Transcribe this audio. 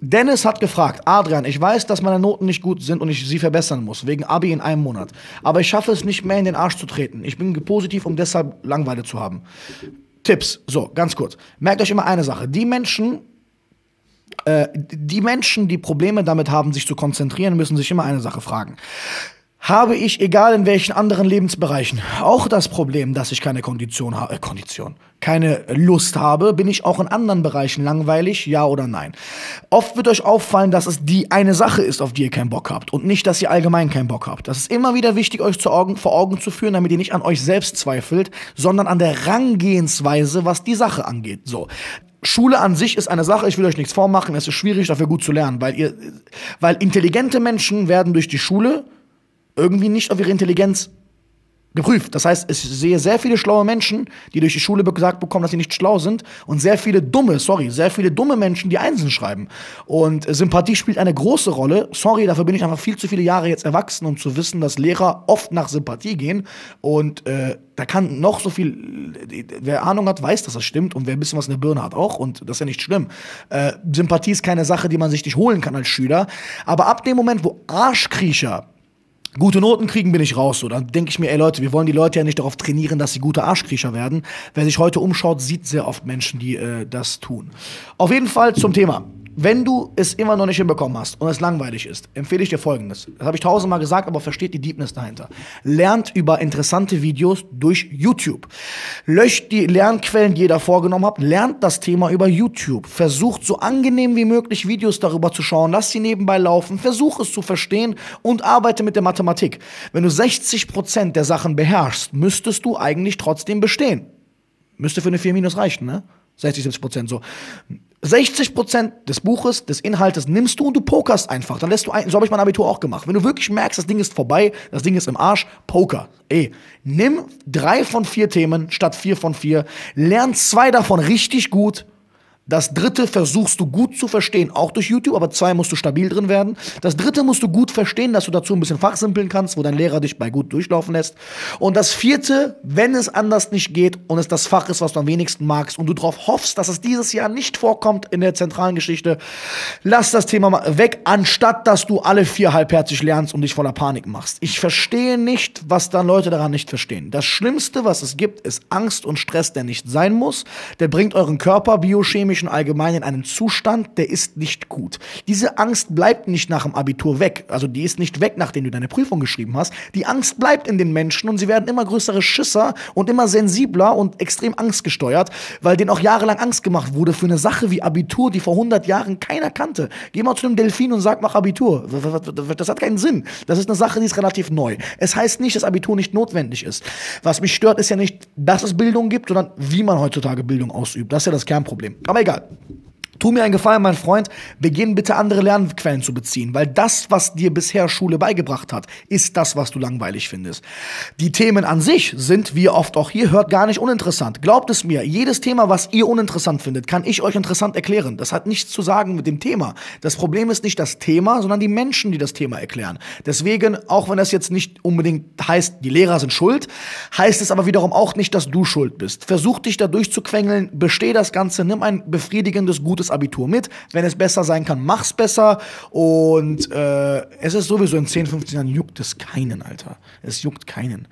Dennis hat gefragt, Adrian, ich weiß, dass meine Noten nicht gut sind und ich sie verbessern muss, wegen Abi in einem Monat. Aber ich schaffe es nicht mehr in den Arsch zu treten. Ich bin positiv, um deshalb Langweile zu haben. Tipps, so, ganz kurz. Merkt euch immer eine Sache. Die Menschen, äh, die Menschen, die Probleme damit haben, sich zu konzentrieren, müssen sich immer eine Sache fragen habe ich, egal in welchen anderen Lebensbereichen, auch das Problem, dass ich keine Kondition habe, äh, Kondition, keine Lust habe, bin ich auch in anderen Bereichen langweilig, ja oder nein. Oft wird euch auffallen, dass es die eine Sache ist, auf die ihr keinen Bock habt und nicht, dass ihr allgemein keinen Bock habt. Das ist immer wieder wichtig, euch zu Augen, vor Augen zu führen, damit ihr nicht an euch selbst zweifelt, sondern an der Rangehensweise, was die Sache angeht. So. Schule an sich ist eine Sache, ich will euch nichts vormachen, es ist schwierig, dafür gut zu lernen, weil ihr, weil intelligente Menschen werden durch die Schule irgendwie nicht auf ihre Intelligenz geprüft. Das heißt, ich sehe sehr viele schlaue Menschen, die durch die Schule gesagt bekommen, dass sie nicht schlau sind, und sehr viele dumme, sorry, sehr viele dumme Menschen, die Einsen schreiben. Und Sympathie spielt eine große Rolle. Sorry, dafür bin ich einfach viel zu viele Jahre jetzt erwachsen, um zu wissen, dass Lehrer oft nach Sympathie gehen. Und äh, da kann noch so viel, wer Ahnung hat, weiß, dass das stimmt. Und wer ein bisschen was in der Birne hat, auch. Und das ist ja nicht schlimm. Äh, Sympathie ist keine Sache, die man sich nicht holen kann als Schüler. Aber ab dem Moment, wo Arschkriecher gute Noten kriegen, bin ich raus. So, dann denke ich mir, ey Leute, wir wollen die Leute ja nicht darauf trainieren, dass sie gute Arschkriecher werden. Wer sich heute umschaut, sieht sehr oft Menschen, die äh, das tun. Auf jeden Fall zum Thema. Wenn du es immer noch nicht hinbekommen hast und es langweilig ist, empfehle ich dir folgendes. Das habe ich tausendmal gesagt, aber versteht die Deepness dahinter. Lernt über interessante Videos durch YouTube. Löscht die Lernquellen, die ihr da vorgenommen habt. Lernt das Thema über YouTube. Versucht so angenehm wie möglich Videos darüber zu schauen. Lasst sie nebenbei laufen. Versuch es zu verstehen und arbeite mit der Mathematik. Wenn du 60% der Sachen beherrschst, müsstest du eigentlich trotzdem bestehen. Müsste für eine 4 minus reichen, ne? 60, 70 Prozent so. 60 Prozent des Buches, des Inhaltes nimmst du und du pokerst einfach. Dann lässt du ein, so habe ich mein Abitur auch gemacht. Wenn du wirklich merkst, das Ding ist vorbei, das Ding ist im Arsch, Poker. Ey, nimm drei von vier Themen statt vier von vier, lern zwei davon richtig gut das dritte versuchst du gut zu verstehen, auch durch YouTube, aber zwei musst du stabil drin werden. Das dritte musst du gut verstehen, dass du dazu ein bisschen fachsimpeln kannst, wo dein Lehrer dich bei gut durchlaufen lässt. Und das vierte, wenn es anders nicht geht und es das Fach ist, was du am wenigsten magst und du darauf hoffst, dass es dieses Jahr nicht vorkommt in der zentralen Geschichte, lass das Thema mal weg, anstatt dass du alle vier halbherzig lernst und dich voller Panik machst. Ich verstehe nicht, was dann Leute daran nicht verstehen. Das Schlimmste, was es gibt, ist Angst und Stress, der nicht sein muss. Der bringt euren Körper biochemisch Menschen allgemein in einem Zustand, der ist nicht gut. Diese Angst bleibt nicht nach dem Abitur weg. Also die ist nicht weg, nachdem du deine Prüfung geschrieben hast. Die Angst bleibt in den Menschen und sie werden immer größere Schisser und immer sensibler und extrem angstgesteuert, weil denen auch jahrelang Angst gemacht wurde für eine Sache wie Abitur, die vor 100 Jahren keiner kannte. Geh mal zu einem Delfin und sag, mach Abitur. Das hat keinen Sinn. Das ist eine Sache, die ist relativ neu. Es heißt nicht, dass Abitur nicht notwendig ist. Was mich stört, ist ja nicht, dass es Bildung gibt, sondern wie man heutzutage Bildung ausübt. Das ist ja das Kernproblem. Aber egal. Tu mir einen Gefallen, mein Freund, beginn bitte andere Lernquellen zu beziehen, weil das, was dir bisher Schule beigebracht hat, ist das, was du langweilig findest. Die Themen an sich sind, wie oft auch hier hört, gar nicht uninteressant. Glaubt es mir, jedes Thema, was ihr uninteressant findet, kann ich euch interessant erklären. Das hat nichts zu sagen mit dem Thema. Das Problem ist nicht das Thema, sondern die Menschen, die das Thema erklären. Deswegen, auch wenn das jetzt nicht unbedingt heißt, die Lehrer sind schuld, heißt es aber wiederum auch nicht, dass du schuld bist. Versuch dich da durchzuquengeln, besteh das Ganze, nimm ein befriedigendes, gutes gutes Abitur mit. Wenn es besser sein kann, mach's besser. Und äh, es ist sowieso in 10, 15 Jahren juckt es keinen, Alter. Es juckt keinen.